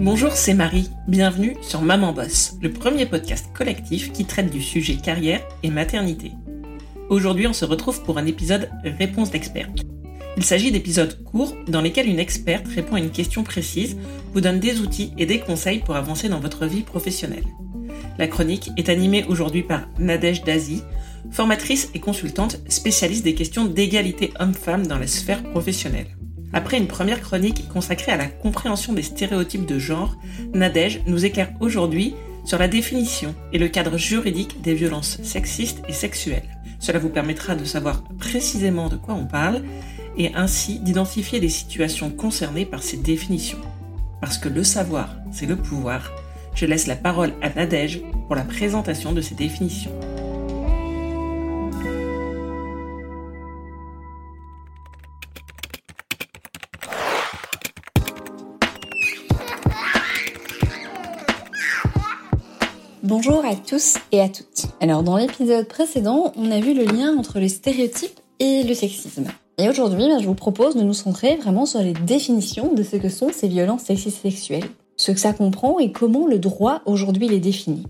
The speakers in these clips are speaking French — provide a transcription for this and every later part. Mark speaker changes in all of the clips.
Speaker 1: Bonjour, c'est Marie. Bienvenue sur Maman Boss, le premier podcast collectif qui traite du sujet carrière et maternité. Aujourd'hui, on se retrouve pour un épisode Réponse d'expert. Il s'agit d'épisodes courts dans lesquels une experte répond à une question précise, vous donne des outils et des conseils pour avancer dans votre vie professionnelle. La chronique est animée aujourd'hui par Nadège Dazi, formatrice et consultante spécialiste des questions d'égalité homme-femme dans la sphère professionnelle. Après une première chronique consacrée à la compréhension des stéréotypes de genre, Nadège nous éclaire aujourd'hui sur la définition et le cadre juridique des violences sexistes et sexuelles. Cela vous permettra de savoir précisément de quoi on parle et ainsi d'identifier les situations concernées par ces définitions. Parce que le savoir, c'est le pouvoir, je laisse la parole à Nadège pour la présentation de ces définitions.
Speaker 2: Bonjour à tous et à toutes. Alors dans l'épisode précédent, on a vu le lien entre les stéréotypes et le sexisme. Et aujourd'hui, ben, je vous propose de nous centrer vraiment sur les définitions de ce que sont ces violences sexistes sexuelles, ce que ça comprend et comment le droit aujourd'hui les définit.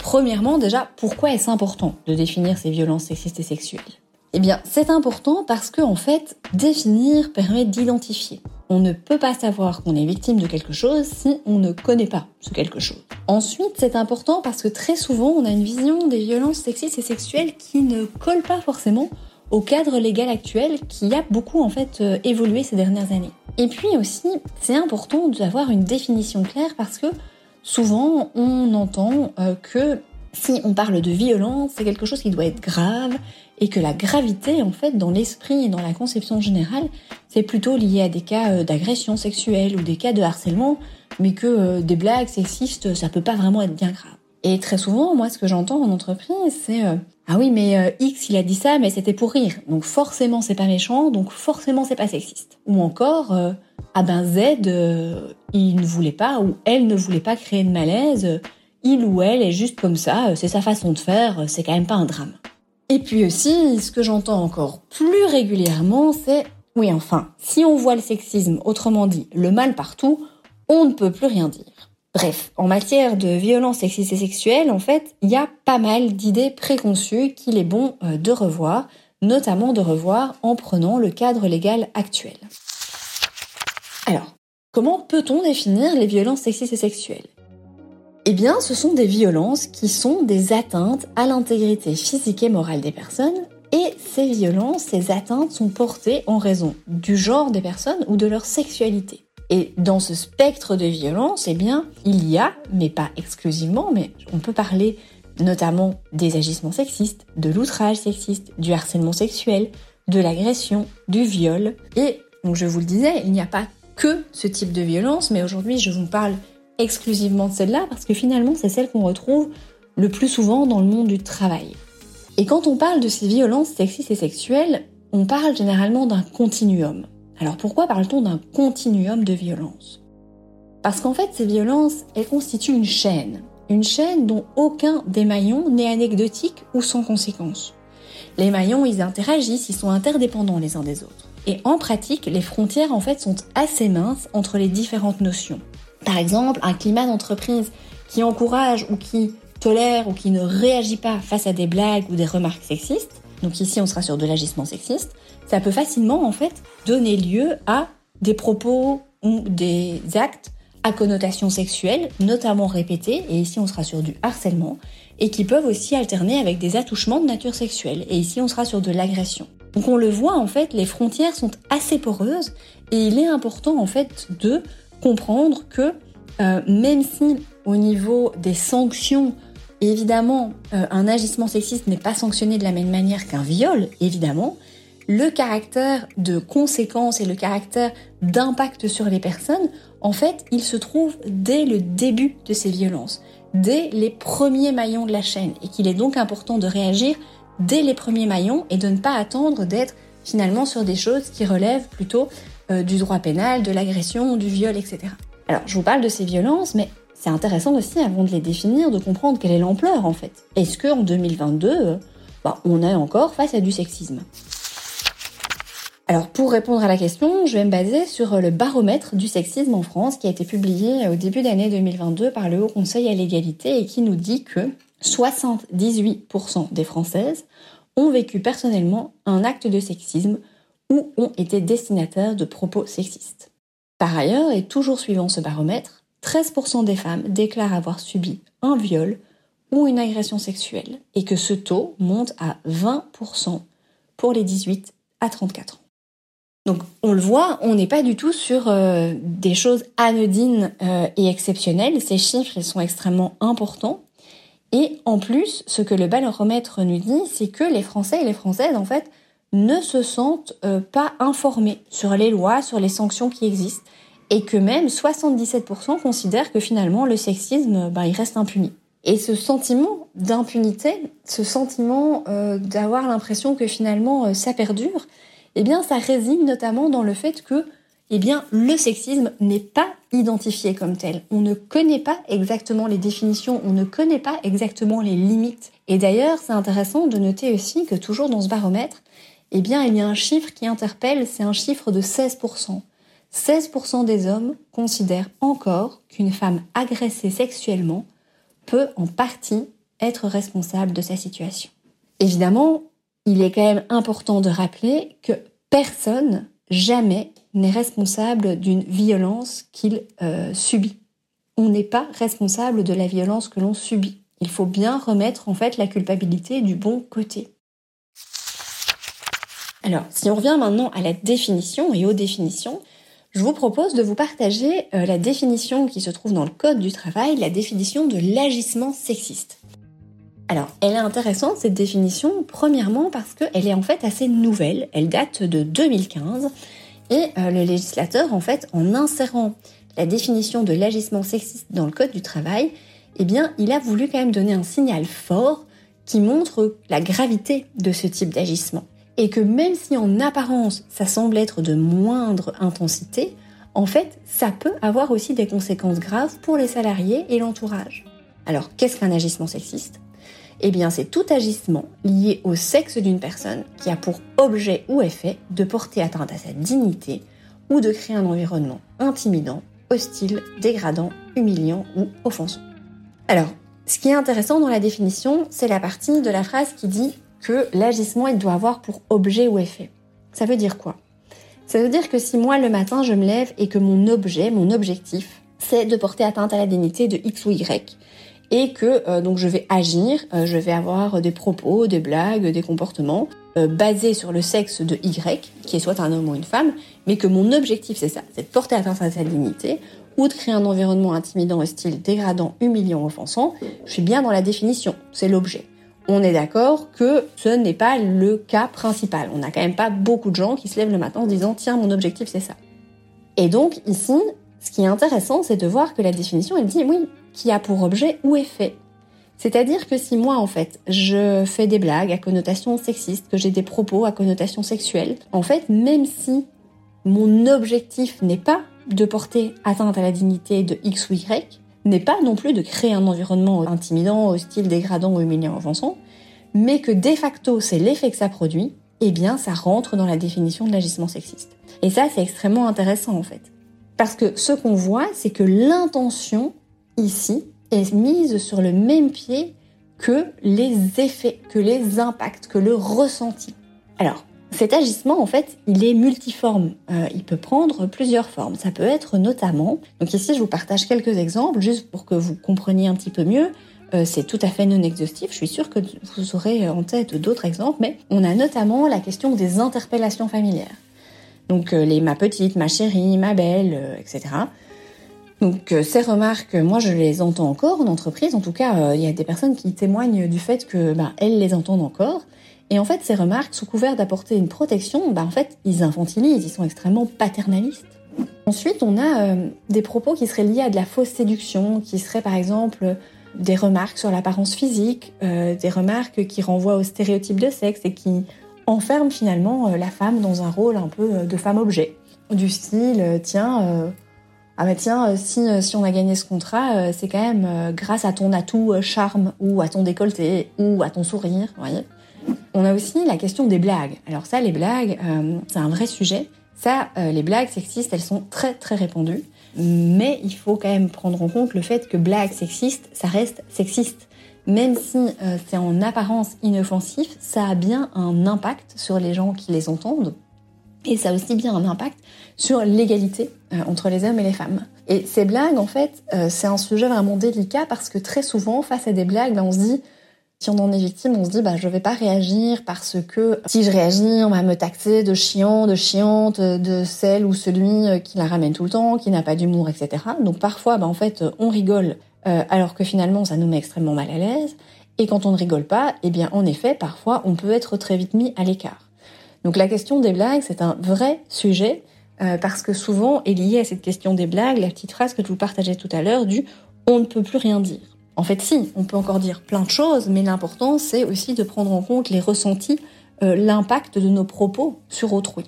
Speaker 2: Premièrement, déjà, pourquoi est-ce important de définir ces violences sexistes et sexuelles? Eh bien, c'est important parce que, en fait, définir permet d'identifier. On ne peut pas savoir qu'on est victime de quelque chose si on ne connaît pas ce quelque chose. Ensuite, c'est important parce que très souvent, on a une vision des violences sexistes et sexuelles qui ne colle pas forcément au cadre légal actuel qui a beaucoup en fait euh, évolué ces dernières années. Et puis aussi, c'est important d'avoir une définition claire parce que souvent on entend euh, que si on parle de violence, c'est quelque chose qui doit être grave et que la gravité, en fait, dans l'esprit et dans la conception générale, c'est plutôt lié à des cas euh, d'agression sexuelle ou des cas de harcèlement, mais que euh, des blagues sexistes, ça peut pas vraiment être bien grave. Et très souvent, moi, ce que j'entends en entreprise, c'est euh, ah oui, mais X, il a dit ça, mais c'était pour rire. Donc forcément, c'est pas méchant, donc forcément, c'est pas sexiste. Ou encore, ah ben Z, il ne voulait pas ou elle ne voulait pas créer de malaise. Il ou elle est juste comme ça, c'est sa façon de faire, c'est quand même pas un drame. Et puis aussi, ce que j'entends encore plus régulièrement, c'est oui, enfin, si on voit le sexisme, autrement dit, le mal partout, on ne peut plus rien dire. Bref, en matière de violence sexiste et sexuelle, en fait, il y a pas mal d'idées préconçues qu'il est bon euh, de revoir, notamment de revoir en prenant le cadre légal actuel. Alors, comment peut-on définir les violences sexistes et sexuelles? Eh bien, ce sont des violences qui sont des atteintes à l'intégrité physique et morale des personnes, et ces violences, ces atteintes sont portées en raison du genre des personnes ou de leur sexualité. Et dans ce spectre de violences, eh bien, il y a, mais pas exclusivement, mais on peut parler notamment des agissements sexistes, de l'outrage sexiste, du harcèlement sexuel, de l'agression, du viol. Et donc je vous le disais, il n'y a pas que ce type de violence, mais aujourd'hui je vous parle exclusivement de celle-là parce que finalement c'est celle qu'on retrouve le plus souvent dans le monde du travail. Et quand on parle de ces violences sexistes et sexuelles, on parle généralement d'un continuum. Alors pourquoi parle-t-on d'un continuum de violence Parce qu'en fait ces violences, elles constituent une chaîne. Une chaîne dont aucun des maillons n'est anecdotique ou sans conséquence. Les maillons, ils interagissent, ils sont interdépendants les uns des autres. Et en pratique, les frontières en fait sont assez minces entre les différentes notions. Par exemple, un climat d'entreprise qui encourage ou qui tolère ou qui ne réagit pas face à des blagues ou des remarques sexistes, donc ici on sera sur de l'agissement sexiste, ça peut facilement en fait donner lieu à des propos ou des actes à connotation sexuelle, notamment répétés, et ici on sera sur du harcèlement, et qui peuvent aussi alterner avec des attouchements de nature sexuelle, et ici on sera sur de l'agression. Donc on le voit en fait, les frontières sont assez poreuses, et il est important en fait de comprendre que euh, même si au niveau des sanctions, évidemment, euh, un agissement sexiste n'est pas sanctionné de la même manière qu'un viol, évidemment, le caractère de conséquence et le caractère d'impact sur les personnes, en fait, il se trouve dès le début de ces violences, dès les premiers maillons de la chaîne, et qu'il est donc important de réagir dès les premiers maillons et de ne pas attendre d'être finalement sur des choses qui relèvent plutôt euh, du droit pénal, de l'agression, du viol, etc. Alors, je vous parle de ces violences, mais c'est intéressant aussi, avant de les définir, de comprendre quelle est l'ampleur en fait. Est-ce qu'en 2022, bah, on est encore face à du sexisme? Alors pour répondre à la question, je vais me baser sur le baromètre du sexisme en France qui a été publié au début d'année 2022 par le Haut Conseil à l'égalité et qui nous dit que 78% des Françaises ont vécu personnellement un acte de sexisme ou ont été destinataires de propos sexistes. Par ailleurs, et toujours suivant ce baromètre, 13% des femmes déclarent avoir subi un viol ou une agression sexuelle et que ce taux monte à 20% pour les 18 à 34 ans. Donc on le voit, on n'est pas du tout sur euh, des choses anodines euh, et exceptionnelles. Ces chiffres, sont extrêmement importants. Et en plus, ce que le baromètre nous dit, c'est que les Français et les Françaises, en fait, ne se sentent euh, pas informés sur les lois, sur les sanctions qui existent, et que même 77% considèrent que finalement le sexisme, ben, il reste impuni. Et ce sentiment d'impunité, ce sentiment d'avoir l'impression que finalement ça perdure, eh bien, ça réside notamment dans le fait que, eh bien, le sexisme n'est pas identifié comme tel. On ne connaît pas exactement les définitions, on ne connaît pas exactement les limites. Et d'ailleurs, c'est intéressant de noter aussi que toujours dans ce baromètre, eh bien, il y a un chiffre qui interpelle, c'est un chiffre de 16%. 16% des hommes considèrent encore qu'une femme agressée sexuellement peut en partie être responsable de sa situation. Évidemment, il est quand même important de rappeler que personne, jamais, n'est responsable d'une violence qu'il euh, subit. On n'est pas responsable de la violence que l'on subit. Il faut bien remettre en fait la culpabilité du bon côté. Alors, si on revient maintenant à la définition et aux définitions, je vous propose de vous partager euh, la définition qui se trouve dans le Code du travail, la définition de l'agissement sexiste. Alors, elle est intéressante cette définition, premièrement parce qu'elle est en fait assez nouvelle, elle date de 2015, et euh, le législateur, en fait, en insérant la définition de l'agissement sexiste dans le Code du travail, eh bien, il a voulu quand même donner un signal fort qui montre la gravité de ce type d'agissement. Et que même si en apparence ça semble être de moindre intensité, en fait, ça peut avoir aussi des conséquences graves pour les salariés et l'entourage. Alors, qu'est-ce qu'un agissement sexiste? Eh bien, c'est tout agissement lié au sexe d'une personne qui a pour objet ou effet de porter atteinte à sa dignité ou de créer un environnement intimidant, hostile, dégradant, humiliant ou offensant. Alors, ce qui est intéressant dans la définition, c'est la partie de la phrase qui dit que l'agissement, il doit avoir pour objet ou effet. Ça veut dire quoi? Ça veut dire que si moi, le matin, je me lève et que mon objet, mon objectif, c'est de porter atteinte à la dignité de X ou Y, et que euh, donc je vais agir, euh, je vais avoir des propos, des blagues, des comportements euh, basés sur le sexe de Y, qui est soit un homme ou une femme, mais que mon objectif c'est ça, c'est de porter atteinte à sa dignité ou de créer un environnement intimidant, hostile, dégradant, humiliant, offensant. Je suis bien dans la définition, c'est l'objet. On est d'accord que ce n'est pas le cas principal. On n'a quand même pas beaucoup de gens qui se lèvent le matin en disant tiens mon objectif c'est ça. Et donc ici, ce qui est intéressant, c'est de voir que la définition, elle dit oui, qui a pour objet ou effet. C'est-à-dire que si moi, en fait, je fais des blagues à connotation sexiste, que j'ai des propos à connotation sexuelle, en fait, même si mon objectif n'est pas de porter atteinte à la dignité de X ou Y, n'est pas non plus de créer un environnement intimidant, hostile, dégradant ou humiliant offensant, mais que de facto c'est l'effet que ça produit, eh bien ça rentre dans la définition de l'agissement sexiste. Et ça c'est extrêmement intéressant en fait. Parce que ce qu'on voit, c'est que l'intention, ici, est mise sur le même pied que les effets, que les impacts, que le ressenti. Alors, cet agissement, en fait, il est multiforme. Euh, il peut prendre plusieurs formes. Ça peut être notamment, donc ici je vous partage quelques exemples, juste pour que vous compreniez un petit peu mieux. Euh, c'est tout à fait non exhaustif. Je suis sûre que vous aurez en tête d'autres exemples, mais on a notamment la question des interpellations familières. Donc euh, les ma petite, ma chérie, ma belle, etc. Donc ces remarques, moi je les entends encore en entreprise. En tout cas, il y a des personnes qui témoignent du fait que bah, elles les entendent encore. Et en fait, ces remarques, sous couvert d'apporter une protection, bah, en fait, ils infantilisent, ils sont extrêmement paternalistes. Ensuite, on a des propos qui seraient liés à de la fausse séduction, qui seraient par exemple des remarques sur l'apparence physique, des remarques qui renvoient aux stéréotypes de sexe et qui enferme finalement euh, la femme dans un rôle un peu euh, de femme-objet. Du style, euh, tiens, ah bah tiens, si, si on a gagné ce contrat, c'est quand même grâce à ton atout charme ou à ton décolleté ou à ton sourire, voyez. On a aussi la question des blagues. Alors ça, les blagues, euh, c'est un vrai sujet. Ça, euh, les blagues sexistes, elles sont très très répandues. Mais il faut quand même prendre en compte le fait que blagues sexistes, ça reste sexiste. Même si euh, c'est en apparence inoffensif, ça a bien un impact sur les gens qui les entendent. Et ça a aussi bien un impact sur l'égalité entre les hommes et les femmes. Et ces blagues, en fait, c'est un sujet vraiment délicat parce que très souvent, face à des blagues, ben, on se dit si on en est victime, on se dit bah je vais pas réagir parce que si je réagis, on va me taxer de chiant, de chiante, de celle ou celui euh, qui la ramène tout le temps, qui n'a pas d'humour, etc. Donc parfois, bah en fait, on rigole euh, alors que finalement ça nous met extrêmement mal à l'aise. Et quand on ne rigole pas, eh bien en effet, parfois on peut être très vite mis à l'écart. Donc la question des blagues, c'est un vrai sujet euh, parce que souvent est liée à cette question des blagues la petite phrase que je vous partageais tout à l'heure du on ne peut plus rien dire. En fait, si, on peut encore dire plein de choses, mais l'important, c'est aussi de prendre en compte les ressentis, euh, l'impact de nos propos sur autrui.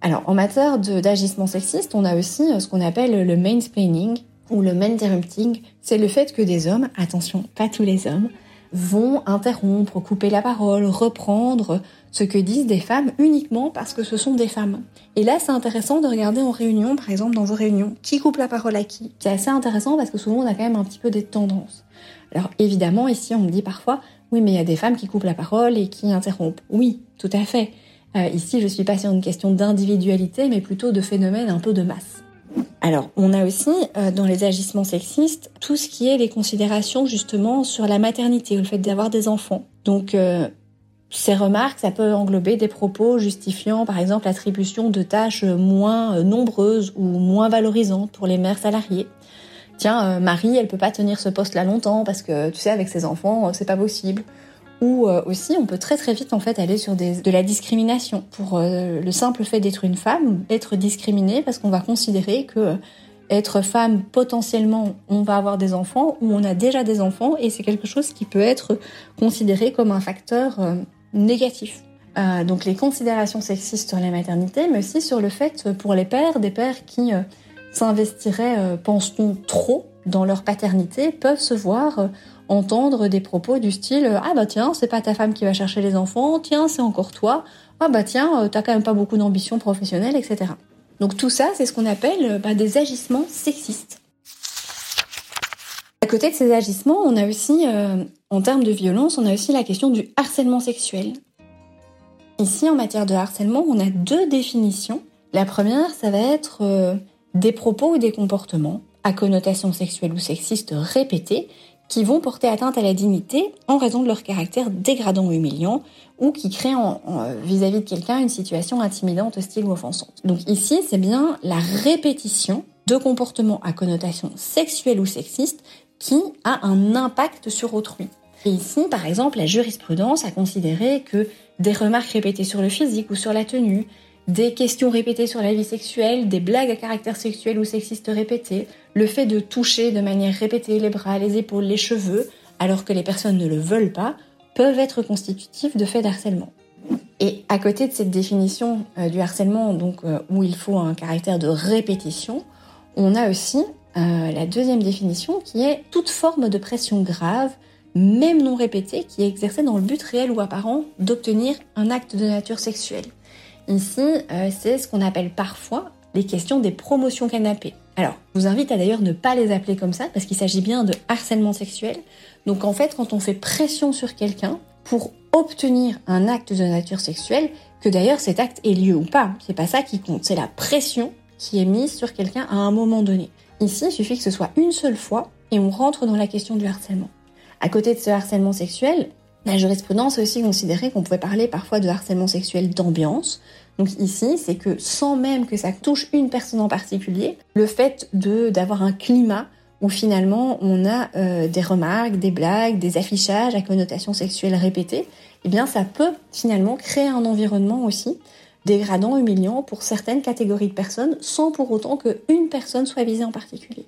Speaker 2: Alors, en matière d'agissement sexiste, on a aussi euh, ce qu'on appelle le mansplaining ou le interrupting. C'est le fait que des hommes, attention, pas tous les hommes, vont interrompre, couper la parole, reprendre ce que disent des femmes uniquement parce que ce sont des femmes. Et là, c'est intéressant de regarder en réunion, par exemple dans vos réunions, qui coupe la parole à qui. C'est assez intéressant parce que souvent on a quand même un petit peu des tendances. Alors évidemment, ici on me dit parfois, oui, mais il y a des femmes qui coupent la parole et qui interrompent. Oui, tout à fait. Euh, ici, je suis pas sur une question d'individualité, mais plutôt de phénomène un peu de masse. Alors, on a aussi euh, dans les agissements sexistes tout ce qui est les considérations justement sur la maternité ou le fait d'avoir des enfants. Donc, euh, ces remarques, ça peut englober des propos justifiant par exemple l'attribution de tâches moins nombreuses ou moins valorisantes pour les mères salariées tiens, euh, Marie, elle peut pas tenir ce poste-là longtemps parce que, tu sais, avec ses enfants, euh, c'est pas possible. Ou euh, aussi, on peut très très vite en fait aller sur de la discrimination pour le simple fait d'être une femme, être discriminée parce qu'on va considérer que être femme potentiellement, on va avoir des enfants ou on a déjà des enfants et c'est quelque chose qui peut être considéré comme un facteur négatif. donc les considérations sexistes sur la maternité, mais aussi sur le fait pour les pères, des pères qui s'investiraient, euh, pense-t-on, trop dans leur paternité, peuvent se voir euh, entendre des propos du style euh, Ah bah tiens, c'est pas ta femme qui va chercher les enfants, tiens, c'est encore toi, ah bah tiens, t'as quand même pas beaucoup d'ambition professionnelle, etc. Donc tout ça, c'est ce qu'on appelle bah, des agissements sexistes. À côté de ces agissements, on a aussi, en termes de violence, on a aussi la question du harcèlement sexuel. Ici, en matière de harcèlement, on a deux définitions. La première, ça va être des propos ou des comportements à connotation sexuelle ou sexiste répétés qui vont porter atteinte à la dignité en raison de leur caractère dégradant ou humiliant ou qui créent vis-à-vis de quelqu'un une situation intimidante, hostile ou offensante. Donc ici, c'est bien la répétition de comportements à connotation sexuelle ou sexiste qui a un impact sur autrui. Et ici, par exemple, la jurisprudence a considéré que des remarques répétées sur le physique ou sur la tenue, des questions répétées sur la vie sexuelle, des blagues à caractère sexuel ou sexiste répétées, le fait de toucher de manière répétée les bras, les épaules, les cheveux, alors que les personnes ne le veulent pas, peuvent être constitutifs de faits d'harcèlement. Et à côté de cette définition euh, du harcèlement, donc euh, où il faut un caractère de répétition, on a aussi euh, la deuxième définition qui est toute forme de pression grave, même non répétée, qui est exercée dans le but réel ou apparent d'obtenir un acte de nature sexuelle. Ici, euh, c'est ce qu'on appelle parfois les questions des promotions canapé. Alors, je vous invite à d'ailleurs ne pas les appeler comme ça parce qu'il s'agit bien de harcèlement sexuel. Donc en fait, quand on fait pression sur quelqu'un pour obtenir un acte de nature sexuelle, que d'ailleurs cet acte ait lieu ou pas, c'est pas ça qui compte, c'est la pression qui est mise sur quelqu'un à un moment donné. Ici, il suffit que ce soit une seule fois et on rentre dans la question du harcèlement. À côté de ce harcèlement sexuel, la jurisprudence a aussi considéré qu'on pouvait parler parfois de harcèlement sexuel d'ambiance. Donc ici, c'est que sans même que ça touche une personne en particulier, le fait de d'avoir un climat où finalement on a euh, des remarques, des blagues, des affichages à connotation sexuelle répétée, eh bien ça peut finalement créer un environnement aussi dégradant, humiliant pour certaines catégories de personnes, sans pour autant qu'une personne soit visée en particulier.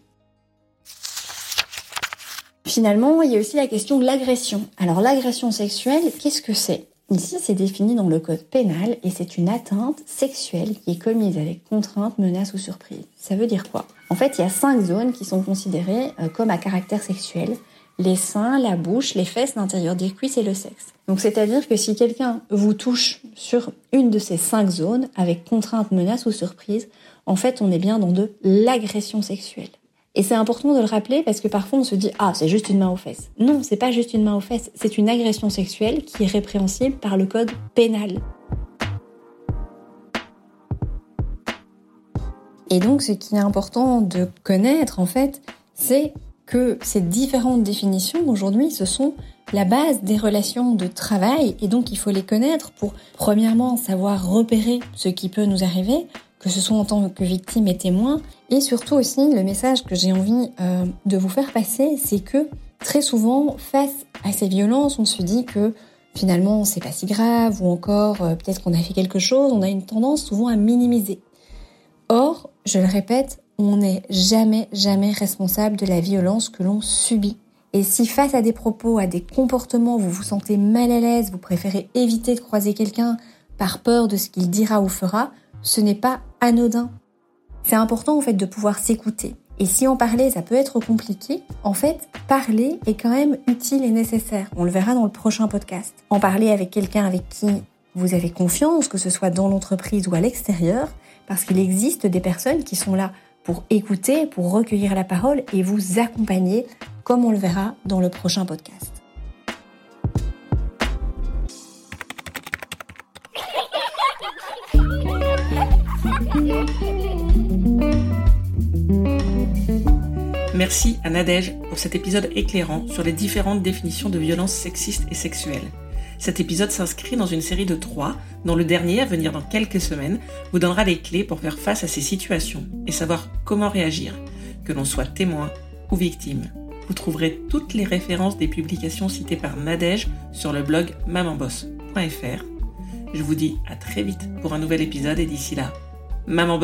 Speaker 2: Finalement, il y a aussi la question de l'agression. Alors l'agression sexuelle, qu'est-ce que c'est? Ici, c'est défini dans le code pénal et c'est une atteinte sexuelle qui est commise avec contrainte, menace ou surprise. Ça veut dire quoi? En fait, il y a cinq zones qui sont considérées euh, comme à caractère sexuel. les seins, la bouche, les fesses, l'intérieur des cuisses et le sexe. Donc c'est-à-dire que si quelqu'un vous touche sur une de ces cinq zones avec contrainte, menace ou surprise, en fait on est bien dans de l'agression sexuelle. Et c'est important de le rappeler parce que parfois on se dit ah c'est juste une main aux fesses. Non, c'est pas juste une main aux fesses, c'est une agression sexuelle qui est répréhensible par le code pénal. Et donc ce qui est important de connaître en fait, c'est que ces différentes définitions aujourd'hui, ce sont la base des relations de travail et donc il faut les connaître pour premièrement savoir repérer ce qui peut nous arriver, que ce soit en tant que victime et témoin, et surtout aussi le message que j'ai envie euh, de vous faire passer, c'est que très souvent face à ces violences, on se dit que finalement c'est pas si grave ou encore euh, peut-être qu'on a fait quelque chose, on a une tendance souvent à minimiser. Or, je le répète, on n'est jamais, jamais responsable de la violence que l'on subit. Et si face à des propos, à des comportements, vous vous sentez mal à l'aise, vous préférez éviter de croiser quelqu'un par peur de ce qu'il dira ou fera, ce n'est pas anodin. C'est important en fait de pouvoir s'écouter. Et si en parler, ça peut être compliqué, en fait, parler est quand même utile et nécessaire. On le verra dans le prochain podcast. En parler avec quelqu'un avec qui vous avez confiance, que ce soit dans l'entreprise ou à l'extérieur, parce qu'il existe des personnes qui sont là pour écouter, pour recueillir la parole et vous accompagner, comme on le verra dans le prochain podcast.
Speaker 1: Merci à Nadège pour cet épisode éclairant sur les différentes définitions de violence sexiste et sexuelle. Cet épisode s'inscrit dans une série de trois, dont le dernier, à venir dans quelques semaines, vous donnera les clés pour faire face à ces situations et savoir comment réagir, que l'on soit témoin ou victime. Vous trouverez toutes les références des publications citées par Nadège sur le blog mamanboss.fr. Je vous dis à très vite pour un nouvel épisode et d'ici là, Maman